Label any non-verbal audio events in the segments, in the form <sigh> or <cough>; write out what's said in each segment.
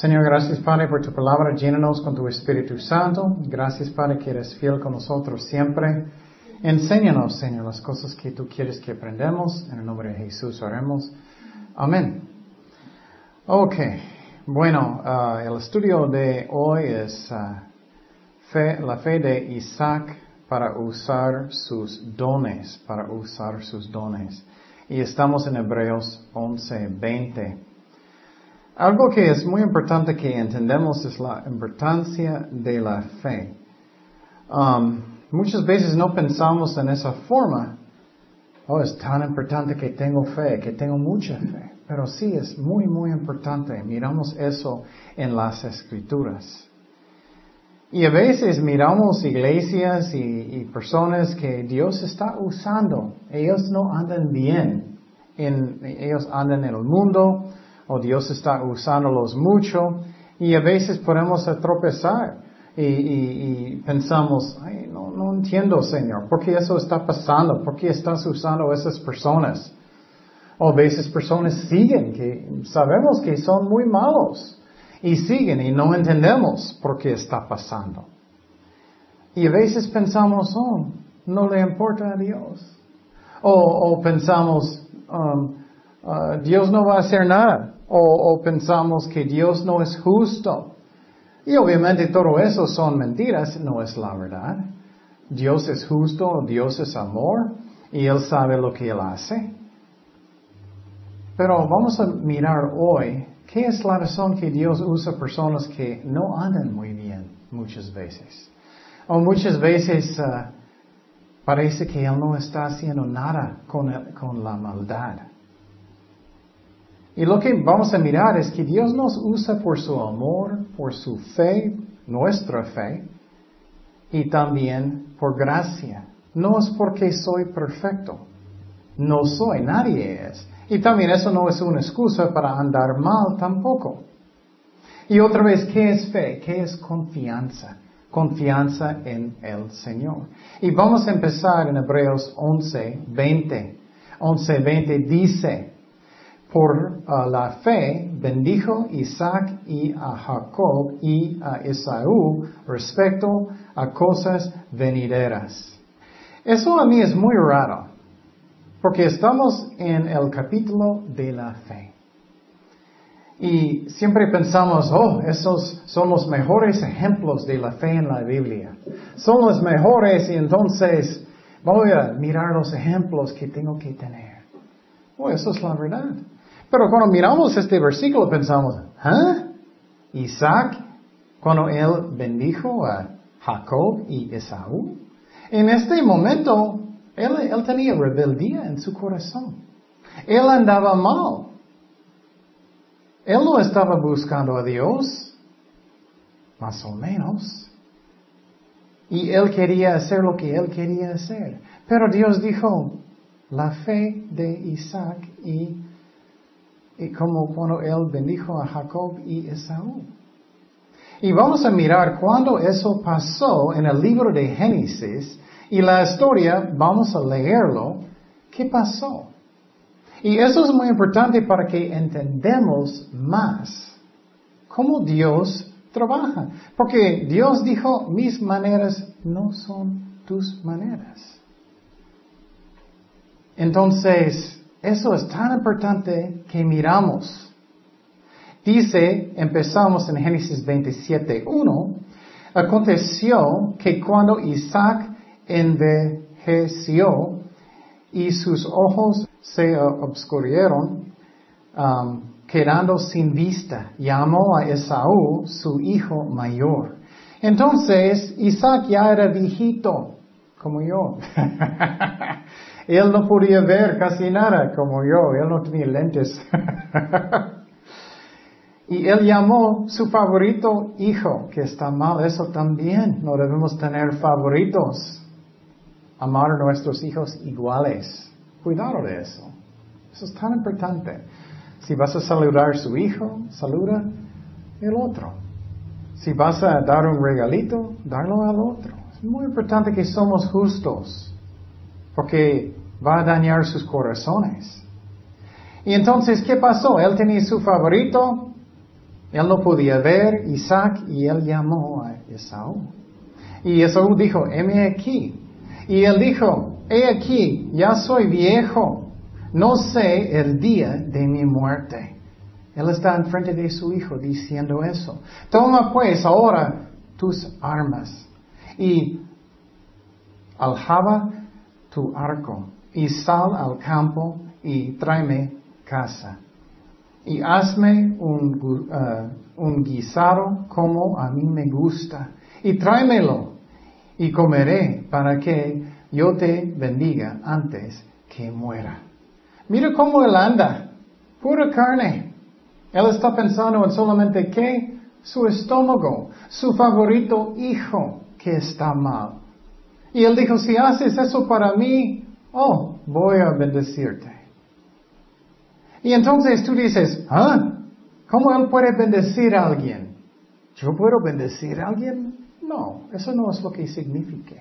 Señor, gracias Padre por tu palabra. Llénanos con tu Espíritu Santo. Gracias Padre que eres fiel con nosotros siempre. Enséñanos, Señor, las cosas que tú quieres que aprendamos. En el nombre de Jesús oremos. Amén. Ok. Bueno, uh, el estudio de hoy es uh, fe, la fe de Isaac para usar sus dones, para usar sus dones. Y estamos en Hebreos 11, 20. Algo que es muy importante que entendemos es la importancia de la fe. Um, muchas veces no pensamos en esa forma. Oh, es tan importante que tengo fe, que tengo mucha fe. Pero sí, es muy, muy importante. Miramos eso en las escrituras. Y a veces miramos iglesias y, personas que Dios está usando. Ellos no andan bien. ellos andan en el mundo o Dios está usándolos mucho. Y a veces podemos tropezar y, pensamos, Ay, no, no entiendo Señor, ¿por qué eso está pasando? ¿Por qué estás usando a esas personas? O a veces personas siguen que sabemos que son muy malos y siguen y no entendemos por qué está pasando. Y a veces pensamos, oh, no le importa a Dios. O, pensamos, um, uh, Dios no va a hacer nada. O, pensamos que Dios no es justo. Y obviamente todo eso son mentiras, no es la verdad. Dios es justo, Dios es amor y Él sabe lo que Él hace. Pero vamos a mirar hoy ¿Qué es la razón que Dios usa personas que no andan muy bien muchas veces? O muchas veces uh, parece que Él no está haciendo nada con, con la maldad. Y lo que vamos a mirar es que Dios nos usa por su amor, por su fe, nuestra fe, y también por gracia. No es porque soy perfecto. No soy, nadie es. Y también eso no es una excusa para andar mal tampoco. Y otra vez, ¿qué es fe? ¿Qué es confianza? Confianza en el Señor. Y vamos a empezar en Hebreos 11, 20. 11, 20 dice, por uh, la fe bendijo Isaac y a Jacob y a Esaú respecto a cosas venideras. Eso a mí es muy raro. Porque estamos en el capítulo de la fe. Y siempre pensamos, oh, esos son los mejores ejemplos de la fe en la Biblia. Son los mejores y entonces voy a mirar los ejemplos que tengo que tener. Oh, eso es la verdad. Pero cuando miramos este versículo pensamos, ¿ah? Isaac, cuando él bendijo a Jacob y Esaú. En este momento él, tenía rebeldía en su corazón. Él andaba mal. Él no estaba buscando a Dios, más o menos. Y él quería hacer lo que él quería hacer. Pero Dios dijo, la fe de Isaac y, y como cuando él bendijo a Jacob y Esaú. Y vamos a mirar cuando eso pasó en el libro de Génesis y la historia, vamos a leerlo, ¿qué pasó? Y eso es muy importante para que entendamos más cómo Dios trabaja. Porque Dios dijo, mis maneras no son tus maneras. Entonces, eso es tan importante que miramos. Dice, empezamos en Génesis 27, 1, aconteció que cuando Isaac envejeció y sus ojos se obscurieron, um, quedando sin vista. Llamó a Esaú, su hijo mayor. Entonces Isaac ya era viejito, como yo. <laughs> él no podía ver casi nada, como yo. Él no tenía lentes. <laughs> y él llamó su favorito hijo, que está mal, eso también. No debemos tener favoritos amar a nuestros hijos iguales. Cuidado de eso. Eso es tan importante. Si vas a saludar a su hijo, saluda el otro. Si vas a dar un regalito, darlo al otro. Es muy importante que somos justos, porque va a dañar sus corazones. Y entonces, ¿qué pasó? Él tenía su favorito Él no podía ver Isaac y él llamó a Esaú. Y Esaú dijo, heme aquí. Y él dijo, he aquí, ya soy viejo, no sé el día de mi muerte. Él está enfrente de su hijo diciendo eso. Toma pues ahora tus armas y aljaba tu arco y sal al campo y tráeme casa. Y hazme un, uh, un guisado como a mí me gusta y tráemelo y comeré para que yo te bendiga antes que muera. Mira cómo él anda, pura carne. Él está pensando en solamente qué, su estómago, su favorito hijo que está mal. Y él dijo, si haces eso para mí, oh, voy a bendecirte. Y entonces tú dices, ¿ah? ¿Cómo él puede bendecir a alguien? ¿Yo puedo bendecir a alguien? No, eso no es lo que significa.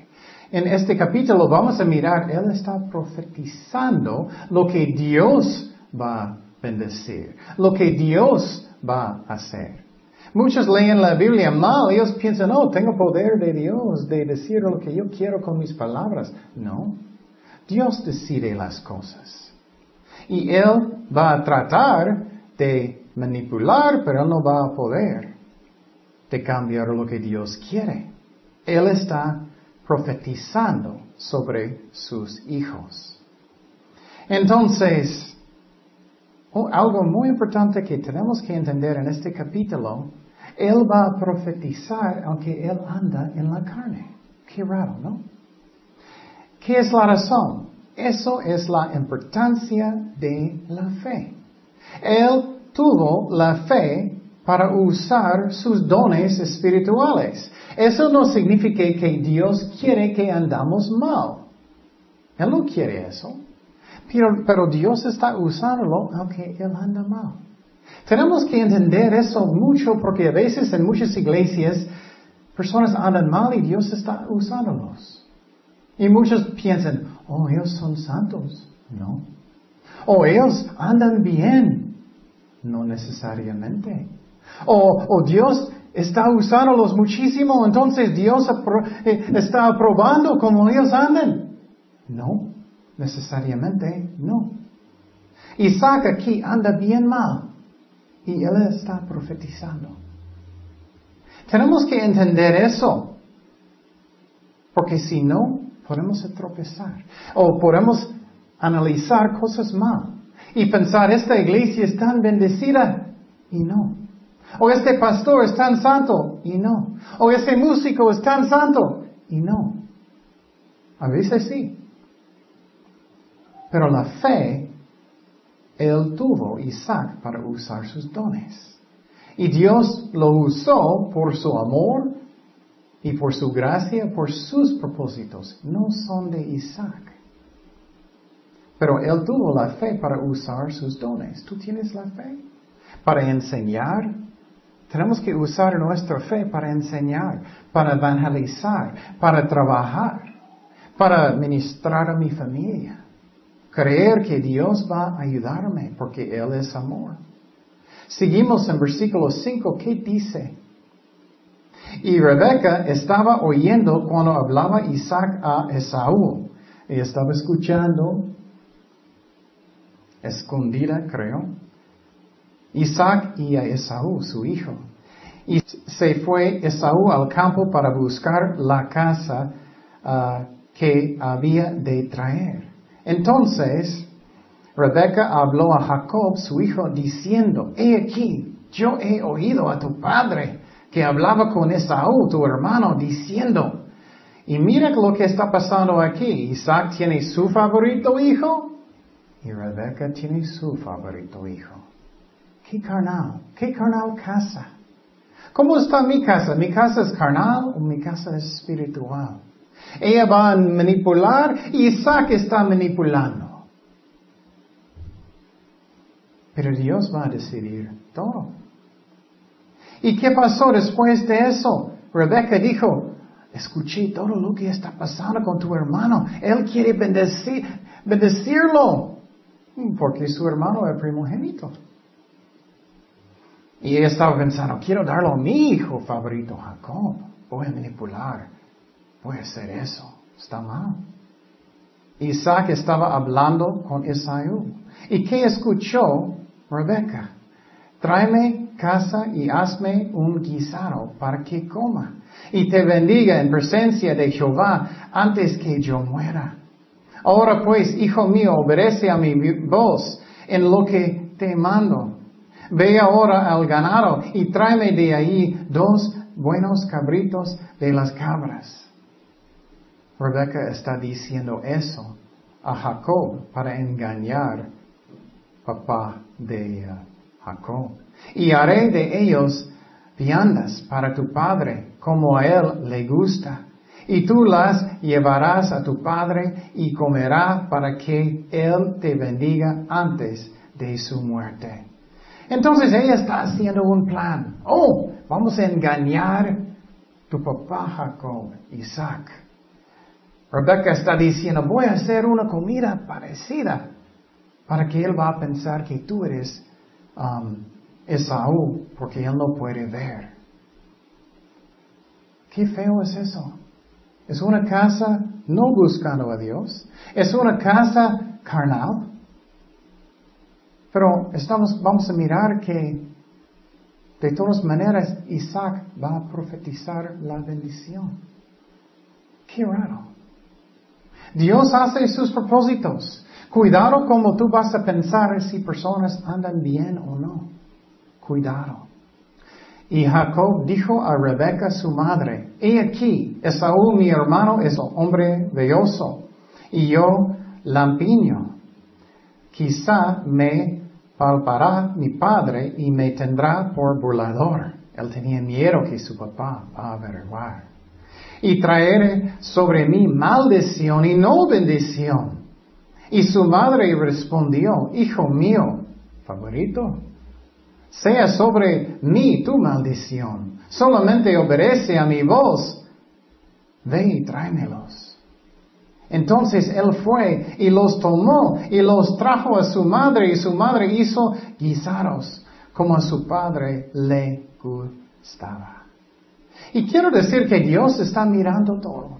En este capítulo vamos a mirar, él está profetizando lo que Dios va a bendecir, lo que Dios va a hacer. Muchos leen la Biblia mal, ellos piensan, oh, tengo poder de Dios de decir lo que yo quiero con mis palabras. No, Dios decide las cosas. Y Él va a tratar de manipular, pero no va a poder de cambiar lo que Dios quiere. Él está profetizando sobre sus hijos. Entonces, algo muy importante que tenemos que entender en este capítulo, Él va a profetizar aunque Él anda en la carne. Qué raro, ¿no? ¿Qué es la razón? Eso es la importancia de la fe. Él tuvo la fe para usar sus dones espirituales. Eso no significa que Dios quiere que andamos mal. Él no quiere eso. Pero, Dios está usándolo aunque Él anda mal. Tenemos que entender eso mucho porque a veces en muchas iglesias personas andan mal y Dios está usándolos. Y muchos piensan, oh, ellos son santos. No. O ellos andan bien. No necesariamente. O, o Dios está usándolos muchísimo, entonces Dios eh, está aprobando como ellos andan. No, necesariamente no. Isaac aquí anda bien mal y él está profetizando. Tenemos que entender eso, porque si no, podemos tropezar o podemos analizar cosas mal y pensar, esta iglesia es tan bendecida y no. O este pastor es tan santo y no. O ese músico es tan santo y no. A veces sí. Pero la fe, él tuvo Isaac para usar sus dones. Y Dios lo usó por su amor y por su gracia, por sus propósitos. No son de Isaac. Pero él tuvo la fe para usar sus dones. ¿Tú tienes la fe? Para enseñar, tenemos que usar nuestra fe para enseñar, para evangelizar, para trabajar, para ministrar a mi familia. Creer que Dios va a ayudarme porque Él es amor. Seguimos en versículo 5, ¿qué dice? Y Rebeca estaba oyendo cuando hablaba Isaac a Esaú. Ella estaba escuchando, escondida, creo. Isaac y a Esaú, su hijo. Y se fue Esaú al campo para buscar la casa ah, que había de traer. Entonces, Rebeca habló a Jacob, su hijo, diciendo, he aquí, yo he oído a tu padre que hablaba con Esaú, tu hermano, diciendo, y mira lo que está pasando aquí. Isaac tiene su favorito hijo y Rebeca tiene su favorito hijo. ¿Qué carnal? ¿Qué carnal casa? ¿Cómo está mi casa? ¿Mi casa es carnal o mi casa es espiritual? Ella va a manipular y Isaac está manipulando. Pero Dios va a decidir todo. ¿Y qué pasó después de eso? Rebeca dijo, escuché todo lo que está pasando con tu hermano. Él quiere bendecir, bendecirlo porque su hermano es primogénito. Y ella estaba pensando, quiero darlo a mi hijo favorito, Jacob. Voy a manipular. Voy a hacer eso. Está mal. Isaac estaba hablando con Esaú. ¿Y qué escuchó Rebeca? Tráeme casa y hazme un guisado para que coma. Y te bendiga en presencia de Jehová antes que yo muera. Ahora pues, hijo mío, obedece a mi voz en lo que te mando. Ve ahora al ganado y tráeme de ahí dos buenos cabritos de las cabras. Rebeca está diciendo eso a Jacob para engañar papá de Jacob. Y haré de ellos viandas para tu padre, como a él le gusta. Y tú las llevarás a tu padre y comerá para que él te bendiga antes de su muerte. Entonces ella está haciendo un plan. Oh, vamos a engañar tu papá Jacob, Isaac. Rebecca está diciendo, voy a hacer una comida parecida para que él va a pensar que tú eres um, Esaú, porque él no puede ver. Qué feo es eso. Es una casa no buscando a Dios. Es una casa carnal. Pero estamos, vamos a mirar que de todas maneras Isaac va a profetizar la bendición. Qué raro. Dios hace sus propósitos. Cuidado como tú vas a pensar si personas andan bien o no. Cuidado. Y Jacob dijo a Rebeca su madre, he aquí, Esaú mi hermano es hombre velloso y yo lampiño. Quizá me palpará mi padre y me tendrá por burlador. Él tenía miedo que su papá va a averiguar y traeré sobre mí maldición y no bendición. Y su madre respondió, Hijo mío, favorito, sea sobre mí tu maldición, solamente obedece a mi voz, ve y tráemelos. Entonces él fue y los tomó y los trajo a su madre y su madre hizo guisados como a su padre le gustaba. Y quiero decir que Dios está mirando todo.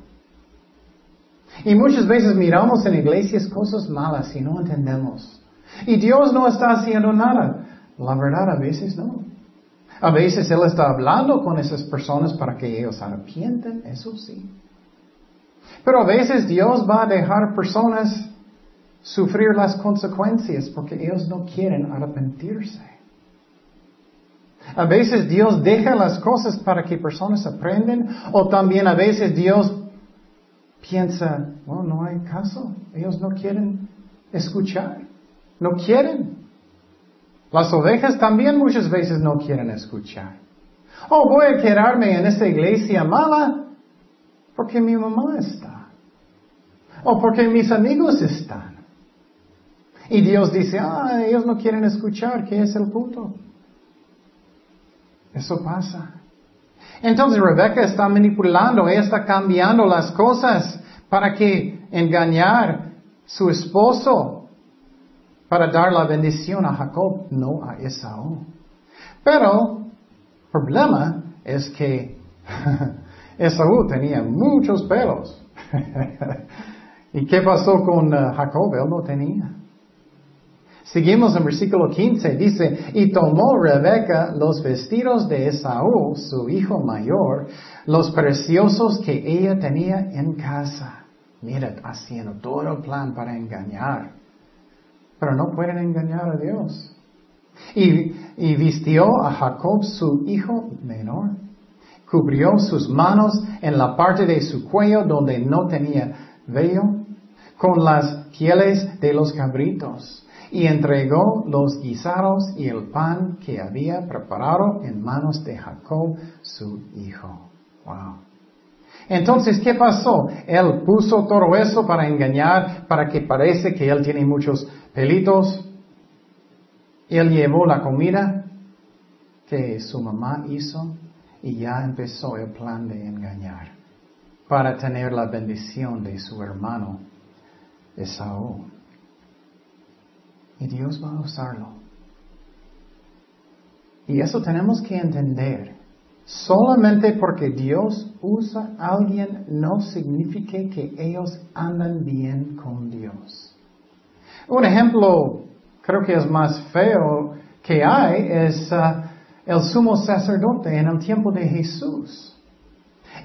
Y muchas veces miramos en iglesias cosas malas y no entendemos. Y Dios no está haciendo nada. La verdad, a veces no. A veces Él está hablando con esas personas para que ellos arrepienten, eso sí. Pero a veces Dios va a dejar personas sufrir las consecuencias porque ellos no quieren arrepentirse. A veces Dios deja las cosas para que personas aprenden o también a veces Dios piensa, bueno, no hay caso, ellos no quieren escuchar, no quieren. Las ovejas también muchas veces no quieren escuchar. Oh, voy a quedarme en esa iglesia mala porque mi mamá está. O porque mis amigos están. Y Dios dice, ah, ellos no quieren escuchar, ¿qué es el punto? Eso pasa. Entonces Rebeca está manipulando, ella está cambiando las cosas para que engañar su esposo para dar la bendición a Jacob, no a Esaú. Pero el problema es que <laughs> Esaú tenía muchos pelos. <laughs> ¿Y qué pasó con uh, Jacob? Él no tenía. Seguimos en versículo 15, dice, y tomó Rebeca los vestidos de Esaú, su hijo mayor, los preciosos que ella tenía en casa. Mira, haciendo todo el plan para engañar. Pero no pueden engañar a Dios. Y, vistió a Jacob, su hijo menor. Cubrió sus manos en la parte de su cuello donde no tenía vello, con las pieles de los cabritos y entregó los guisados y el pan que había preparado en manos de Jacob, su hijo. Wow. Entonces, ¿qué pasó? Él puso todo eso para engañar, para que parece que él tiene muchos pelitos. Él llevó la comida que su mamá hizo y ya empezó el plan de engañar para tener la bendición de su hermano Esaú. Y Dios va a usarlo. Y eso tenemos que entender. Solamente porque Dios usa a alguien no significa que ellos andan bien con Dios. Un ejemplo, creo que es más feo que hay, es uh, el sumo sacerdote en el tiempo de Jesús.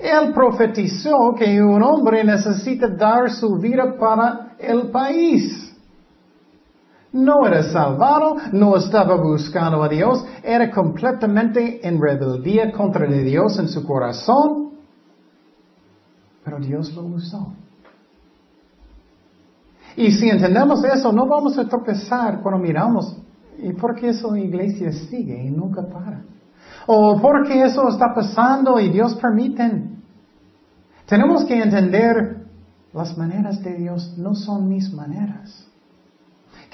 Él profetizó que un hombre necesita dar su vida para el país. No era salvado, no estaba buscando a Dios, era completamente en rebeldía contra Dios en su corazón. Pero Dios lo usó. Y si entendemos eso, no vamos a tropezar cuando miramos. ¿Y por qué eso la iglesia sigue y nunca para? ¿O por qué eso está pasando y Dios permite? Tenemos que entender las maneras de Dios no son mis maneras.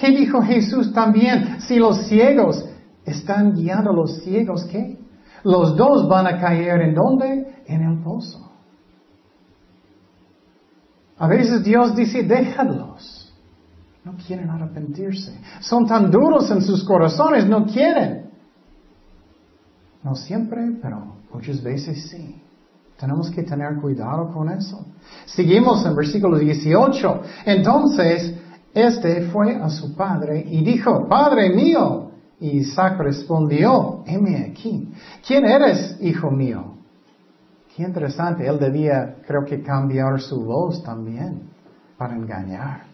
¿Qué dijo Jesús también? Si los ciegos están guiando a los ciegos, ¿qué? Los dos van a caer en dónde? En el pozo. A veces Dios dice, déjalos. No quieren arrepentirse. Son tan duros en sus corazones, no quieren. No siempre, pero muchas veces sí. Tenemos que tener cuidado con eso. Seguimos en versículo 18. Entonces, este fue a su padre y dijo, Padre mío. Y Isaac respondió, heme aquí. ¿Quién eres, hijo mío? Qué interesante. Él debía, creo que, cambiar su voz también para engañar.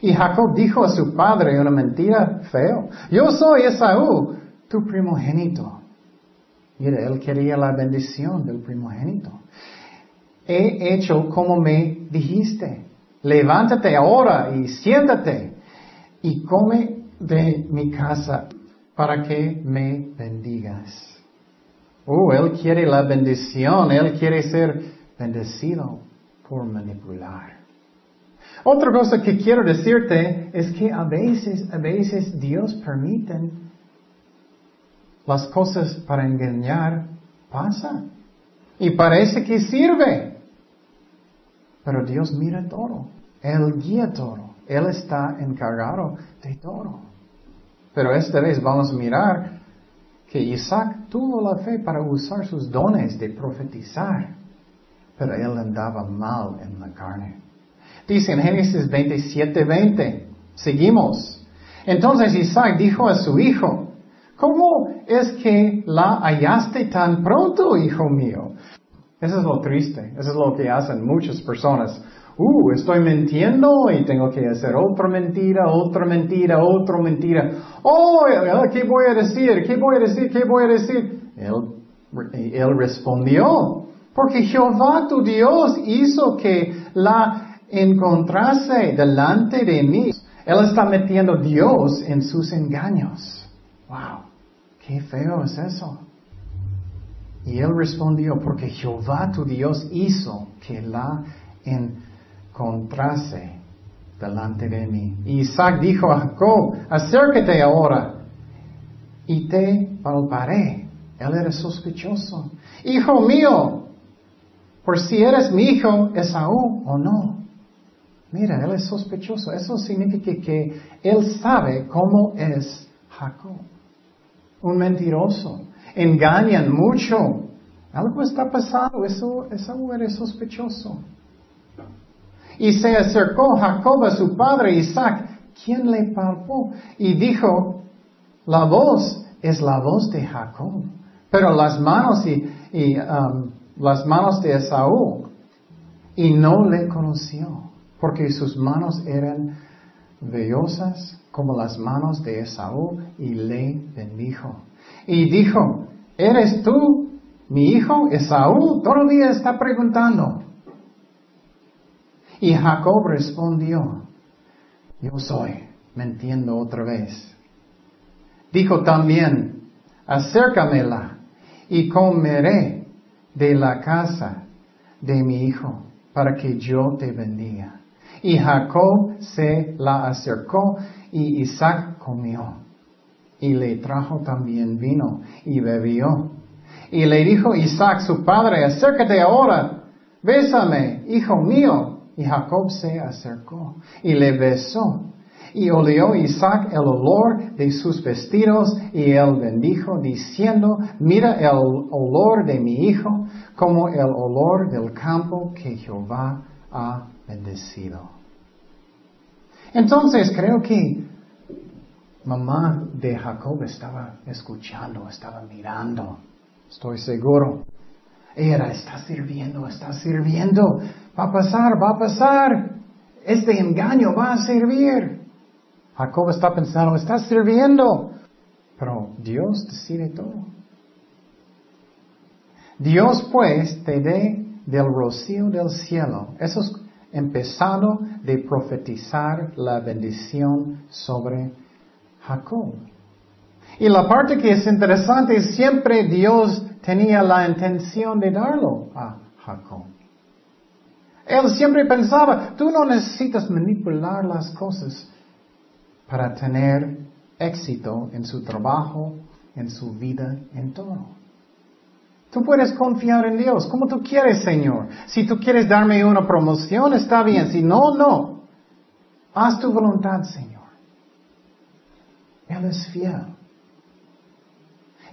Y Jacob dijo a su padre una mentira feo. Yo soy Esaú, tu primogénito. Mira, él quería la bendición del primogénito. He hecho como me dijiste levántate ahora y siéntate y come de mi casa para que me bendigas. Oh, Él quiere la bendición, Él quiere ser bendecido por manipular. Otra cosa que quiero decirte es que a veces, a veces Dios permite las cosas para engañar, pasa. Y parece que sirve. Pero Dios mira todo. Él guía todo. Él está encargado de todo. Pero esta vez vamos a mirar que Isaac tuvo la fe para usar sus dones de profetizar. Pero él andaba mal en la carne. Dice en Génesis 27, 20. Seguimos. Entonces Isaac dijo a su hijo, ¿cómo es que la hallaste tan pronto, hijo mío? Eso es lo triste. Eso es lo que hacen muchas personas. Uh, estoy mintiendo y tengo que hacer otra mentira, otra mentira, otra mentira. Oh, ¿qué voy a decir? ¿Qué voy a decir? ¿Qué voy a decir? Él, él respondió, porque Jehová tu Dios hizo que la encontrase delante de mí. Él está metiendo Dios en sus engaños. Wow, qué feo es eso. Y él respondió, porque Jehová tu Dios hizo que la encontrase delante de mí. Isaac dijo a Jacob, acércate ahora y te palparé. Él era sospechoso. Hijo mío, por si eres mi hijo Esaú o no. Mira, él es sospechoso. Eso significa que él sabe cómo es Jacob. Un mentiroso engañan mucho. Algo está pasando, eso, eso era sospechoso. Y se acercó Jacob a su padre Isaac, quien le palpó y dijo, la voz es la voz de Jacob, pero las manos y, um, las manos de Esaú. Y no le conoció, porque sus manos eran vellosas como las manos de Esaú y le bendijo. Y dijo, ¿Eres tú mi hijo Esaú? Todavía está preguntando. Y Jacob respondió, yo soy, mintiendo otra vez. Dijo también, acércamela y comeré de la casa de mi hijo para que yo te bendiga. Y Jacob se la acercó y Isaac comió y le trajo también vino y bebió. Y le dijo Isaac su padre, acércate ahora, bésame, hijo mío. Y Jacob se acercó y le besó. Y olió Isaac el olor de sus vestidos y él bendijo diciendo, mira el olor de mi hijo como el olor del campo que Jehová ha bendecido. Entonces creo que mamá de Jacob estaba escuchando, estaba mirando, estoy seguro. Era, está sirviendo, está sirviendo, va a pasar, va a pasar, este engaño va a servir. Jacob está pensando, está sirviendo, pero Dios decide todo. Dios pues te dé del rocío del cielo. Eso es empezando de profetizar la bendición sobre Jacob. Y la parte que es interesante es siempre Dios tenía la intención de darlo a Jacob. Él siempre pensaba, tú no necesitas manipular las cosas para tener éxito en su trabajo, en su vida, en todo. Tú puedes confiar en Dios como tú quieres, Señor. Si tú quieres darme una promoción, está bien. Si no, no. Haz tu voluntad, Señor. Él es fiel.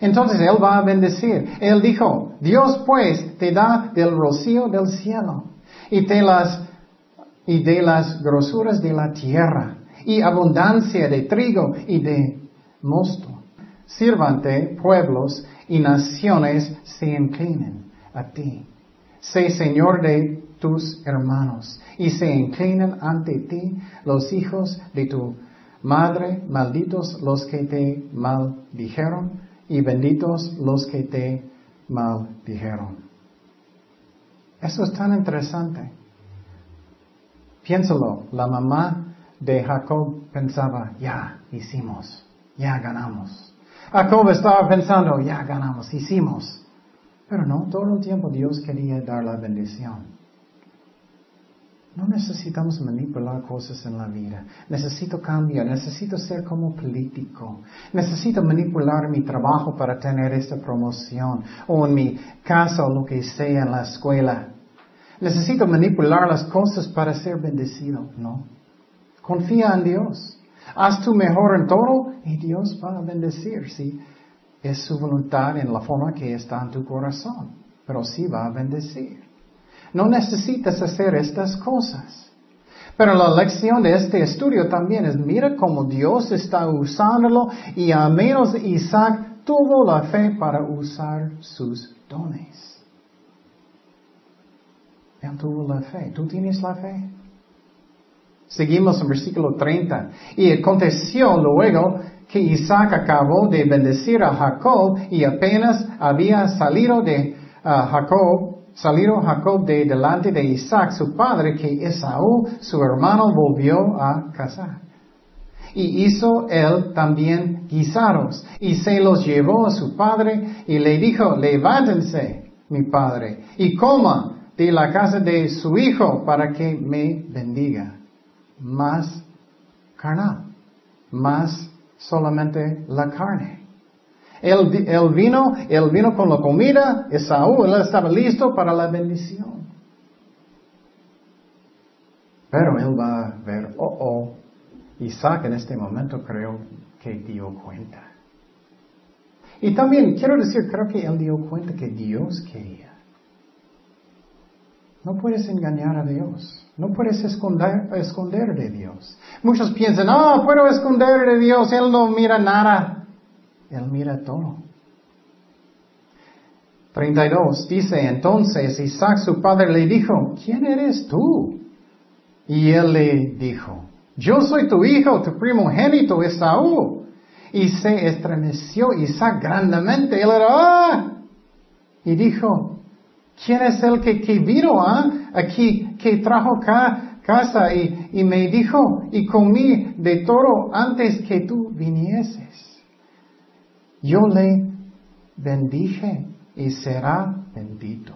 Entonces Él va a bendecir. Él dijo, Dios pues te da del rocío del cielo y de las, y de las grosuras de la tierra y abundancia de trigo y de mosto. Sírvante pueblos y naciones se inclinen a ti. Sé Señor de tus hermanos y se inclinen ante ti los hijos de tu madre, malditos los que te maldijeron y benditos los que te maldijeron. Eso es tan interesante. Piénsalo, la mamá de Jacob pensaba, ya hicimos, ya ganamos. Jacob estaba pensando, ya ganamos, hicimos. Pero no, todo el tiempo Dios quería dar la bendición. No necesitamos manipular cosas en la vida. Necesito cambiar, necesito ser como político. Necesito manipular mi trabajo para tener esta promoción. O en mi casa o lo que sea en la escuela. Necesito manipular las cosas para ser bendecido. No. Confía en Dios. Haz tu mejor en todo y Dios va a bendecir, ¿sí? Es su voluntad en la forma que está en tu corazón, pero sí va a bendecir. No necesitas hacer estas cosas. Pero la lección de este estudio también es, mira cómo Dios está usándolo y al menos Isaac tuvo la fe para usar sus dones. Él tuvo la fe. ¿Tú tienes la fe? Seguimos en versículo 30. Y aconteció luego que Isaac acabó de bendecir a Jacob y apenas había salido de ah, Jacob, salido Jacob de delante de Isaac, su padre, que Esaú, su hermano, volvió a casar. Y hizo él también guisaros, y se los llevó a su padre, y le dijo, levántense, mi padre, y coma de la casa de su hijo para que me bendiga más carnal, más solamente la carne. Él, vino, él vino con la comida, Esaú, él estaba listo para la bendición. Pero él va a ver, oh, oh, Isaac en este momento creo que dio cuenta. Y también quiero decir, creo que él dio cuenta que Dios quería. No puedes engañar a Dios. No puedes esconder, de Dios. Muchos piensan, no, puedo esconder de Dios, Él no mira nada. Él mira todo. 32 dice, entonces Isaac su padre le dijo, ¿quién eres tú? Y él le dijo, yo soy tu hijo, tu primogénito Esaú. Y se estremeció Isaac grandemente. Él era, ¡ah! Y dijo, ¿quién es el que, que vino ah? Aquí que trajo acá casa y, y me dijo, y comí de todo antes que tú vinieses. Yo le bendije y será bendito.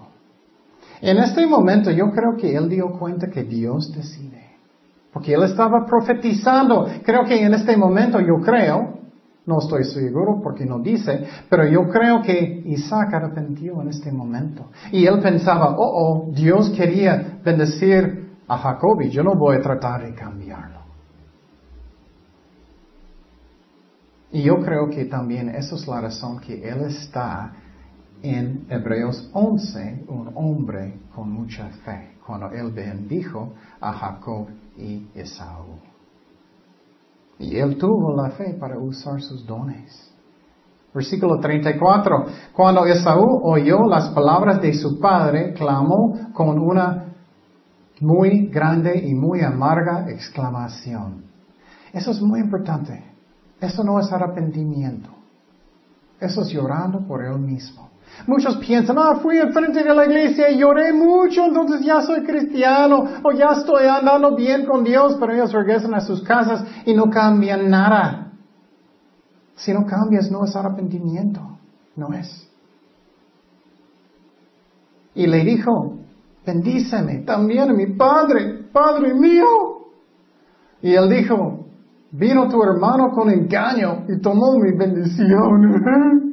En este momento yo creo que él dio cuenta que Dios decide. Porque él estaba profetizando. Creo que en este momento yo creo, no estoy seguro porque no dice, pero yo creo que Isaac arrepintió en este momento. Y él pensaba, oh, oh, Dios quería bendecir a Jacob y yo no voy a tratar de cambiarlo. Y yo creo que también esa es la razón que él está en Hebreos 11, un hombre con mucha fe, cuando él bendijo a Jacob y Esaú. Y él tuvo la fe para usar sus dones. Versículo 34. Cuando Esaú oyó las palabras de su padre, clamó con una muy grande y muy amarga exclamación. Eso es muy importante. Eso no es arrepentimiento. Eso es llorando por él mismo. Muchos piensan, ah, fui al frente de la iglesia y lloré mucho, entonces ya soy cristiano, o ya estoy andando bien con Dios, pero ellos regresan a sus casas y no cambian nada. Si no cambias, no es arrepentimiento, no es. Y le dijo, bendíceme también mi Padre, Padre mío. Y él dijo, vino tu hermano con engaño y tomó mi bendición. <laughs>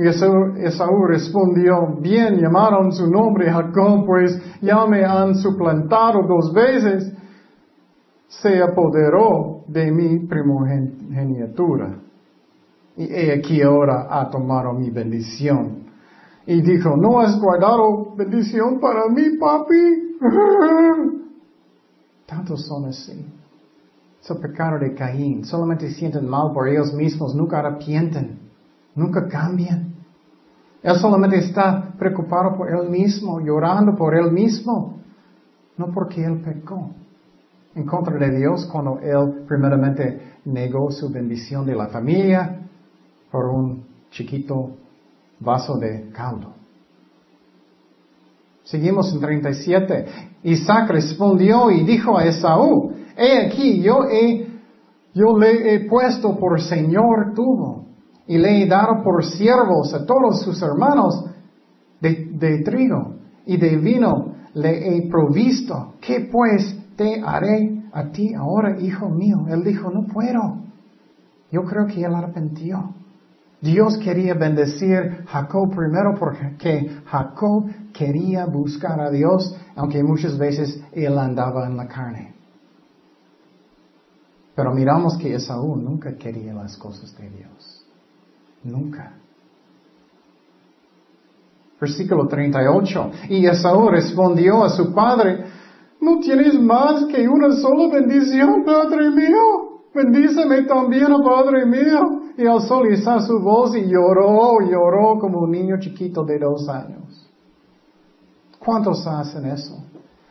Y Esaú, respondió, bien llamaron su nombre Jacob, pues ya me han suplantado dos veces. Se apoderó de mi primogenitura. Y he aquí ahora ha tomado mi bendición. Y dijo, ¿no has guardado bendición para mí, papi? <laughs> Tantos son así. Es el pecado de Caín. Solamente sienten mal por ellos mismos, nunca arrepienten, nunca cambian. Él solamente está preocupado por él mismo, llorando por él mismo, no porque él pecó en contra de Dios cuando él primeramente negó su bendición de la familia por un chiquito vaso de caldo. Seguimos en 37. Isaac respondió y dijo a Esaú, he aquí, yo he, yo le he puesto por Señor tuvo y le he dado por siervos a todos sus hermanos de, de trigo y de vino le he provisto. ¿Qué pues te haré a ti ahora, hijo mío? Él dijo, no puedo. Yo creo que él arrepintió. Dios quería bendecir Jacob primero porque Jacob quería buscar a Dios, aunque muchas veces él andaba en la carne. Pero miramos que Esaú nunca quería las cosas de Dios. Nunca. Versículo 38. Y Esaú respondió a su padre, ¿no tienes más que una sola bendición, Padre mío? Bendíceme también, Padre mío. Y alzó Lisa su voz y lloró, lloró como un niño chiquito de dos años. ¿Cuántos hacen eso?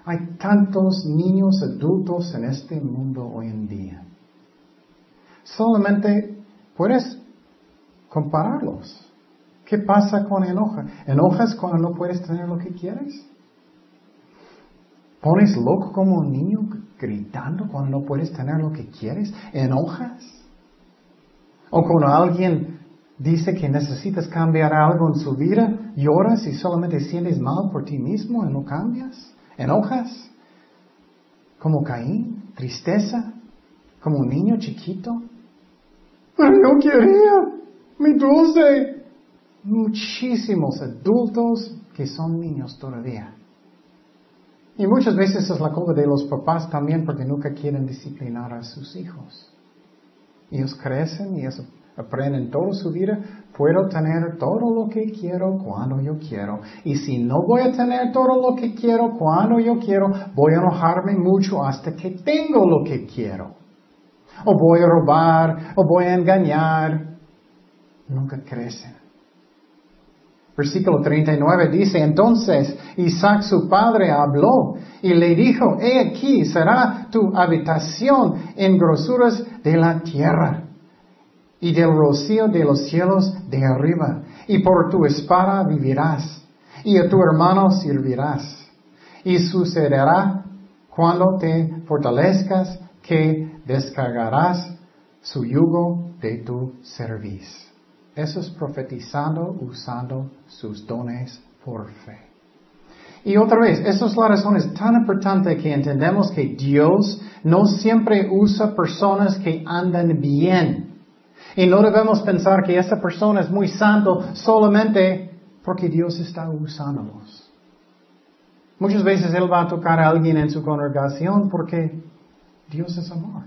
Hay tantos niños adultos en este mundo hoy en día. Solamente puedes compararlos. ¿Qué pasa con enoja? ¿Enojas cuando no puedes tener lo que quieres? ¿Pones loco como un niño gritando cuando no puedes tener lo que quieres? ¿Enojas? O cuando alguien dice que necesitas cambiar algo en su vida, lloras y solamente sientes mal por ti mismo y no cambias. ¿Enojas? Como Caín, tristeza, como un niño chiquito. Pero no quería, mi dulce. Muchísimos adultos que son niños todavía. Y muchas veces es la culpa de los papás también porque nunca quieren disciplinar a sus hijos. Ellos crecen y aprenden toda su vida. Puedo tener todo lo que quiero cuando yo quiero. Y si no voy a tener todo lo que quiero cuando yo quiero, voy a enojarme mucho hasta que tengo lo que quiero. O voy a robar, o voy a engañar. Nunca crecen. Versículo 39 dice, entonces Isaac su padre habló y le dijo, he aquí será tu habitación en grosuras de la tierra y del rocío de los cielos de arriba, y por tu espada vivirás, y a tu hermano servirás. Y sucederá cuando te fortalezcas que descargarás su yugo de tu servicio. Eso es profetizando usando sus dones por fe. Y otra vez, esa es la razón, es tan importante que entendemos que Dios no siempre usa personas que andan bien. Y no debemos pensar que esta persona es muy santo solamente porque Dios está usándolos. Muchas veces Él va a tocar a alguien en su congregación porque Dios es amor.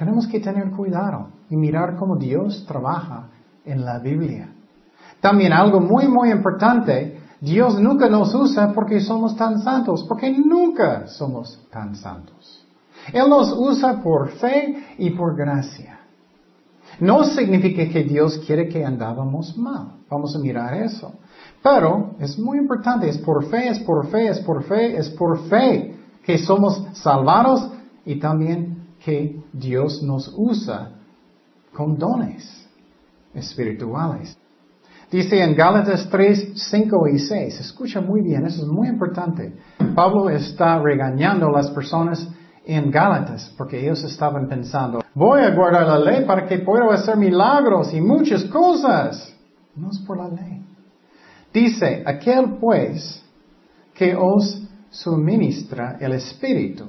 Tenemos que tener cuidado y mirar cómo Dios trabaja en la Biblia. También algo muy, muy importante, Dios nunca nos usa porque somos tan santos, porque nunca somos tan santos. Él nos usa por fe y por gracia. No significa que Dios quiere que andábamos mal. Vamos a mirar eso. Pero es muy importante, es por fe, es por fe, es por fe, es por fe que somos salvados y también que Dios nos usa con dones espirituales. Dice en Gálatas 3, 5 y 6, escucha muy bien, eso es muy importante. Pablo está regañando a las personas en Gálatas porque ellos estaban pensando, voy a guardar la ley para que pueda hacer milagros y muchas cosas. No es por la ley. Dice, aquel pues que os suministra el Espíritu,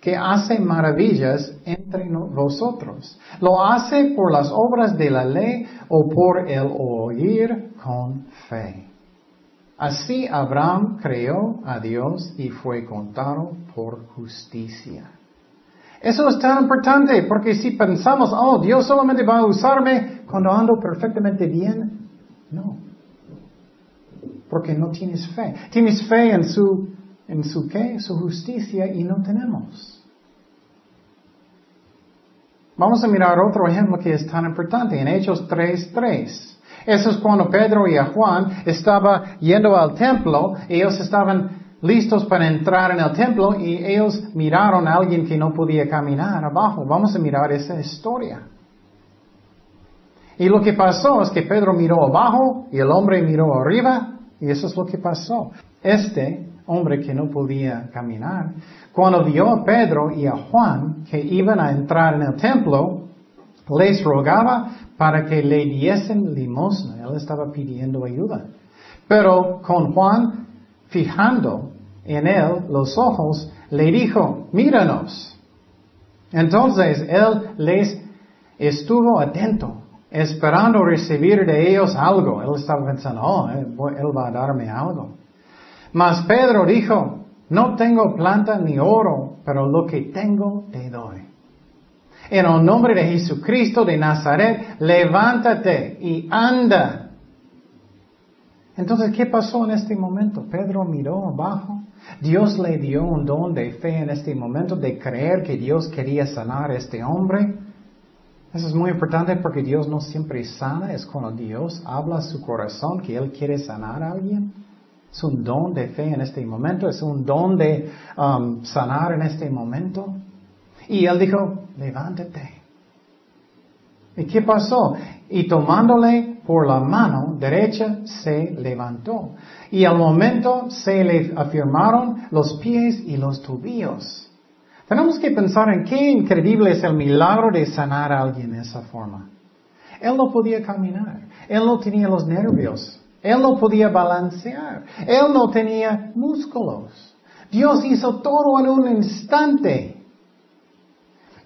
que hace maravillas entre vosotros, ¿lo hace por las obras de la ley o por el oír con fe? Así Abraham creó a Dios y fue contado por justicia. Eso es tan importante porque si pensamos, oh, Dios solamente va a usarme cuando ando perfectamente bien, no. Porque no tienes fe. Tienes fe en su, en su qué? Su justicia y no tenemos. Vamos a mirar otro ejemplo que es tan importante en Hechos 3.3. Eso es cuando Pedro y Juan estaban yendo al templo, ellos estaban listos para entrar en el templo y ellos miraron a alguien que no podía caminar abajo. Vamos a mirar esa historia. Y lo que pasó es que Pedro miró abajo y el hombre miró arriba y eso es lo que pasó. Este hombre que no podía caminar, cuando vio a Pedro y a Juan que iban a entrar en el templo, les rogaba para que le diesen limosna. Él estaba pidiendo ayuda. Pero con Juan, fijando en él los ojos, le dijo, míranos. Entonces él les estuvo atento, esperando recibir de ellos algo. Él estaba pensando, oh, él va a darme algo. Mas Pedro dijo, no tengo planta ni oro, pero lo que tengo te doy. En el nombre de Jesucristo de Nazaret, levántate y anda. Entonces, ¿qué pasó en este momento? Pedro miró abajo. Dios le dio un don de fe en este momento, de creer que Dios quería sanar a este hombre. Eso es muy importante porque Dios no siempre sana, es cuando Dios habla a su corazón que Él quiere sanar a alguien. Es un don de fe en este momento, es un don de um, sanar en este momento. Y él dijo, levántate. ¿Y qué pasó? Y tomándole por la mano derecha, se levantó. Y al momento se le afirmaron los pies y los tobillos. Tenemos que pensar en qué increíble es el milagro de sanar a alguien de esa forma. Él no podía caminar. Él no tenía los nervios. Él no podía balancear. Él no tenía músculos. Dios hizo todo en un instante.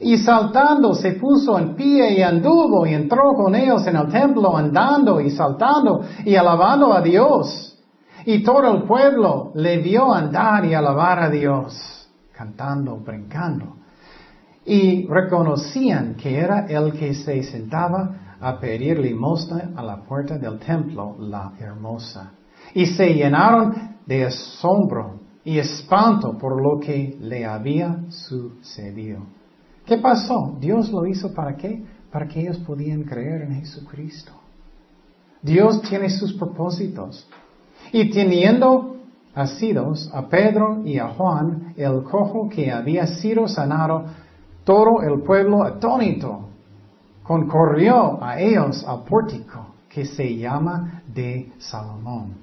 Y saltando se puso en pie y anduvo y entró con ellos en el templo andando y saltando y alabando a Dios. Y todo el pueblo le vio andar y alabar a Dios, cantando, brincando. Y reconocían que era el que se sentaba a pedir limosna a la puerta del templo, la hermosa. Y se llenaron de asombro y espanto por lo que le había sucedido. ¿Qué pasó? Dios lo hizo para qué? Para que ellos podían creer en Jesucristo. Dios tiene sus propósitos. Y teniendo asidos a Pedro y a Juan, el cojo que había sido sanado, todo el pueblo atónito concorrió a ellos al pórtico que se llama de Salomón.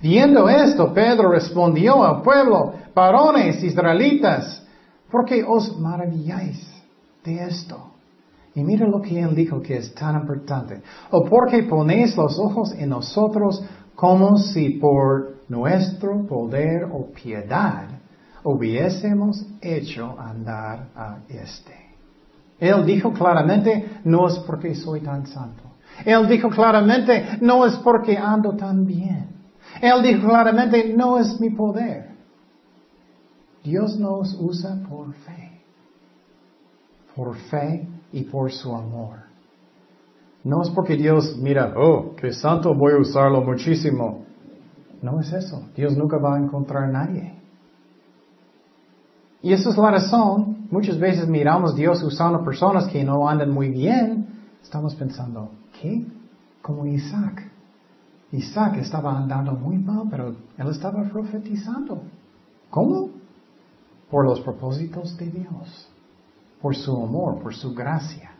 Viendo esto, Pedro respondió al pueblo, varones israelitas, ¿por qué os maravilláis de esto? Y mira lo que él dijo que es tan importante. O porque ponéis los ojos en nosotros como si por nuestro poder o piedad hubiésemos hecho andar a este. Él dijo claramente, no es porque soy tan santo. Él dijo claramente, no es porque ando tan bien. Él dijo claramente, no es mi poder. Dios nos usa por fe. Por fe y por su amor. No es porque Dios mira, oh, qué santo voy a usarlo muchísimo. No es eso. Dios nunca va a encontrar a nadie. Y esa es la razón. Muchas veces miramos a Dios usando personas que no andan muy bien. Estamos pensando, ¿qué? Como Isaac. Isaac estaba andando muy mal, pero él estaba profetizando. ¿Cómo? Por los propósitos de Dios, por su amor, por su gracia.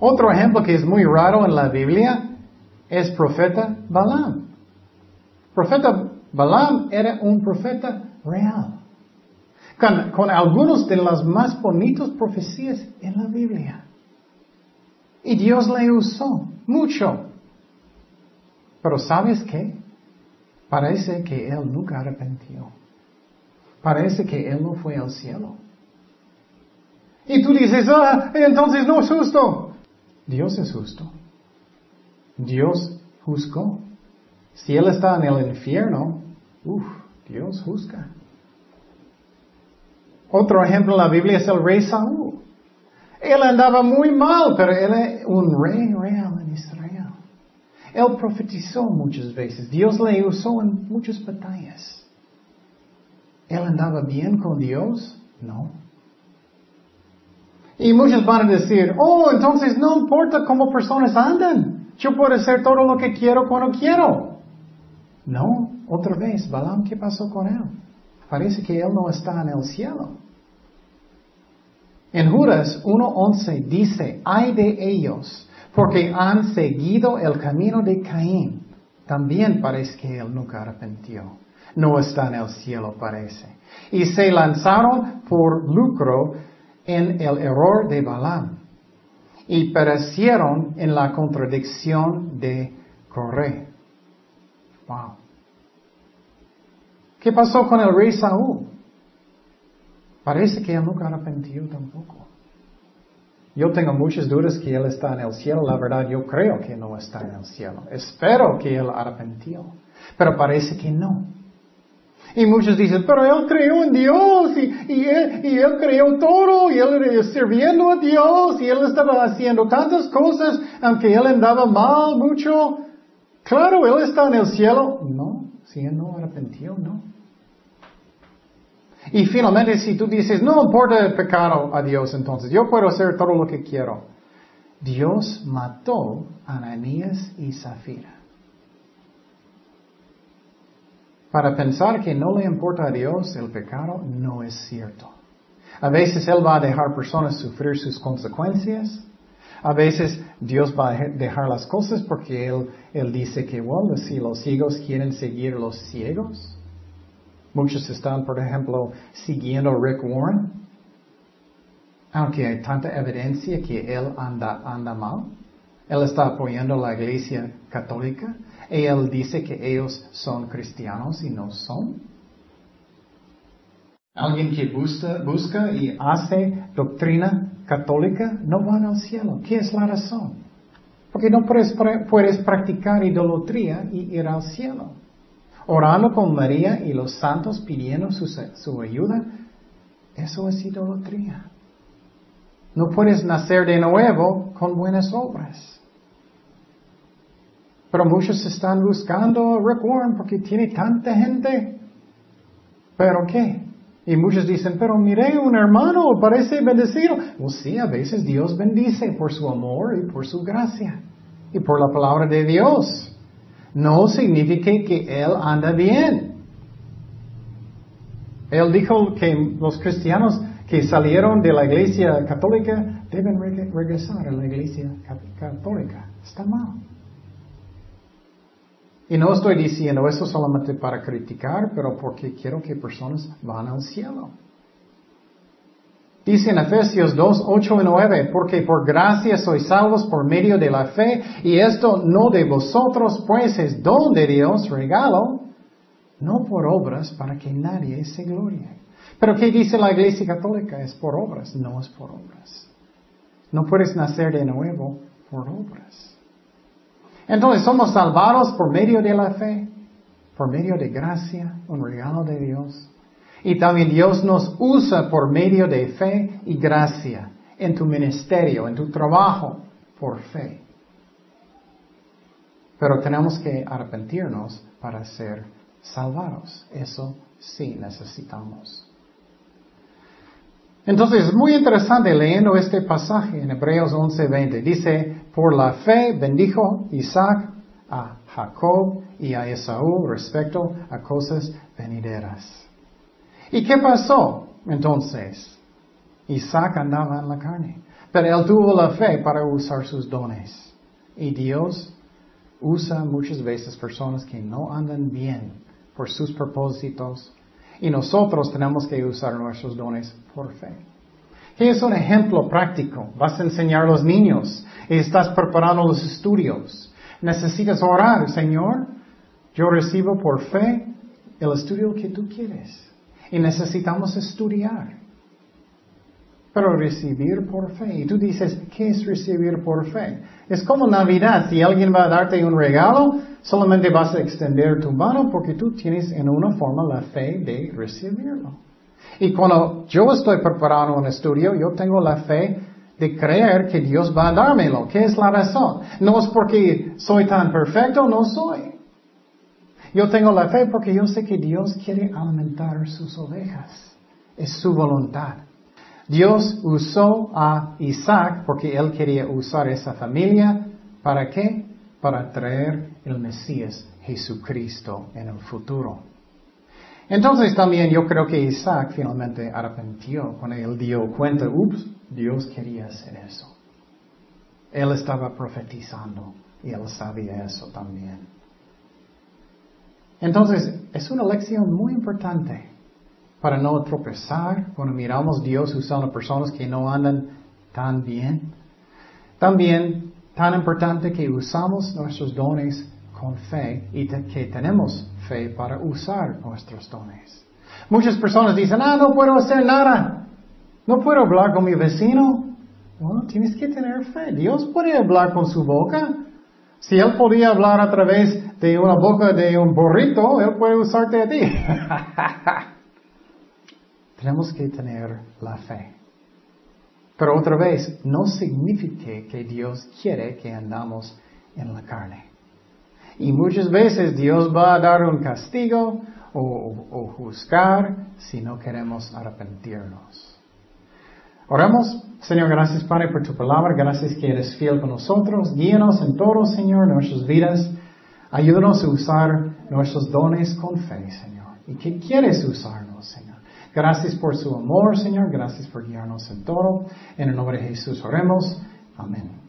Otro ejemplo que es muy raro en la Biblia es profeta Balaam. Profeta Balaam era un profeta real, con, con algunos de las más bonitas profecías en la Biblia. Y Dios le usó mucho. Pero ¿sabes qué? Parece que él nunca arrepintió. Parece que él no fue al cielo. Y tú dices, ah, entonces no es justo. Dios es justo. Dios juzgó. Si él está en el infierno, uff, Dios juzga. Otro ejemplo en la Biblia es el rey Saúl. Él andaba muy mal, pero él es un rey real en Israel. Él profetizó muchas veces. Dios le usó en muchas batallas. ¿Él andaba bien con Dios? No. Y muchos van a decir, oh, entonces no importa cómo personas andan. Yo puedo hacer todo lo que quiero cuando quiero. No, otra vez, Balaam, ¿qué pasó con él? Parece que él no está en el cielo. En Judas 1.11 dice, hay de ellos porque han seguido el camino de Caín. También parece que él nunca arrepintió. No está en el cielo, parece. Y se lanzaron por lucro en el error de Balaam. Y perecieron en la contradicción de Coré. Wow. ¿Qué pasó con el rey Saúl? Parece que él nunca arrepintió tampoco. Yo tengo muchas dudas que Él está en el cielo. La verdad, yo creo que no está en el cielo. Espero que Él arrepintió. Pero parece que no. Y muchos dicen, pero Él creyó en Dios y, él, y él creó todo y Él sirviendo a Dios y Él estaba haciendo tantas cosas aunque Él andaba mal mucho. Claro, Él está en el cielo. No, si Él no arrepintió, no. Y finalmente, si tú dices, no importa el pecado a Dios, entonces yo puedo hacer todo lo que quiero. Dios mató a Ananías y Zafira. Para pensar que no le importa a Dios el pecado no es cierto. A veces Él va a dejar personas sufrir sus consecuencias. A veces Dios va a dejar las cosas porque Él, él dice que, bueno, si los ciegos quieren seguir los ciegos, Muchos están, por ejemplo, siguiendo a Rick Warren, aunque hay tanta evidencia que él anda, mal. Él está apoyando la iglesia católica y él dice que ellos son cristianos y no son. Alguien que busca, y hace doctrina católica no va al cielo. ¿Qué es la razón? Porque no puedes practicar idolatría y ir al cielo orando con María y los santos pidiendo su, ayuda, eso es idolatría. No puedes nacer de nuevo con buenas obras. Pero muchos están buscando reform porque tiene tanta gente. ¿Pero qué? Y muchos dicen, pero mire, un hermano parece bendecido. Pues sí, a veces Dios bendice por su amor y por su gracia y por la palabra de Dios no significa que él anda bien. Él dijo que los cristianos que salieron de la iglesia católica deben regresar a la iglesia católica. Está mal. Y no estoy diciendo eso solamente para criticar, pero porque quiero que personas van al cielo. Dice en Efesios 2, 8 y 9, porque por gracia sois salvos por medio de la fe, y esto no de vosotros, pues es don de Dios, regalo, no por obras para que nadie se glorie. Pero ¿qué dice la Iglesia Católica? Es por obras, no es por obras. No puedes nacer de nuevo por obras. Entonces somos salvados por medio de la fe, por medio de gracia, un regalo de Dios. Y también Dios nos usa por medio de fe y gracia. en tu ministerio, en tu trabajo, por fe. Pero tenemos que arrepentirnos para ser salvados. Eso sí necesitamos. Entonces es muy interesante leyendo este pasaje en Hebreos 11:20. Dice, por la fe bendijo Isaac a Jacob y a Esaú respecto a cosas venideras. ¿Y qué pasó entonces? Isaac andaba en la carne, pero él tuvo la fe para usar sus dones. Y Dios usa muchas veces personas que no andan bien por sus propósitos y nosotros tenemos que usar nuestros dones por fe. ¿Qué es un ejemplo práctico? Vas a enseñar a los niños y estás preparando los estudios. Necesitas orar, Señor. Yo recibo por fe el estudio que tú quieres. Y necesitamos estudiar. Pero recibir por fe. Y tú dices, ¿qué es recibir por fe? Es como Navidad. Si alguien va a darte un regalo, solamente vas a extender tu mano porque tú tienes en una forma la fe de recibirlo. Y cuando yo estoy preparando un estudio, yo tengo la fe de creer que Dios va a dármelo. ¿Qué es la razón? No es porque soy tan perfecto, no soy. Yo tengo la fe porque yo sé que Dios quiere alimentar sus ovejas. Es su voluntad. Dios usó a Isaac porque él quería usar esa familia. ¿Para qué? Para traer el Mesías, Jesucristo, en el futuro. Entonces también yo creo que Isaac finalmente arrepintió cuando él dio cuenta, ups, Dios quería hacer eso. Él estaba profetizando y él sabía eso también. Entonces, es una lección muy importante para no tropezar cuando miramos Dios usando personas que no andan tan bien. También tan importante que usamos nuestros dones con fe y que tenemos fe para usar nuestros dones. Muchas personas dicen, ah, no puedo hacer nada. No puedo hablar con mi vecino. Bueno, tienes que tener fe. Dios puede hablar con su boca. Si Él podía hablar a través de una boca de un burrito, Él puede usarte a ti. <laughs> Tenemos que tener la fe. Pero otra vez, no significa que Dios quiere que andamos en la carne. Y muchas veces Dios va a dar un castigo o, o juzgar si no queremos arrepentirnos. Oramos, Señor, gracias Padre por tu palabra, gracias que eres fiel con nosotros, guíanos en todo, Señor, en nuestras vidas, ayúdanos a usar nuestros dones con fe, Señor. ¿Y qué quieres usarnos, Señor? Gracias por su amor, Señor, gracias por guiarnos en todo. En el nombre de Jesús oremos. Amén.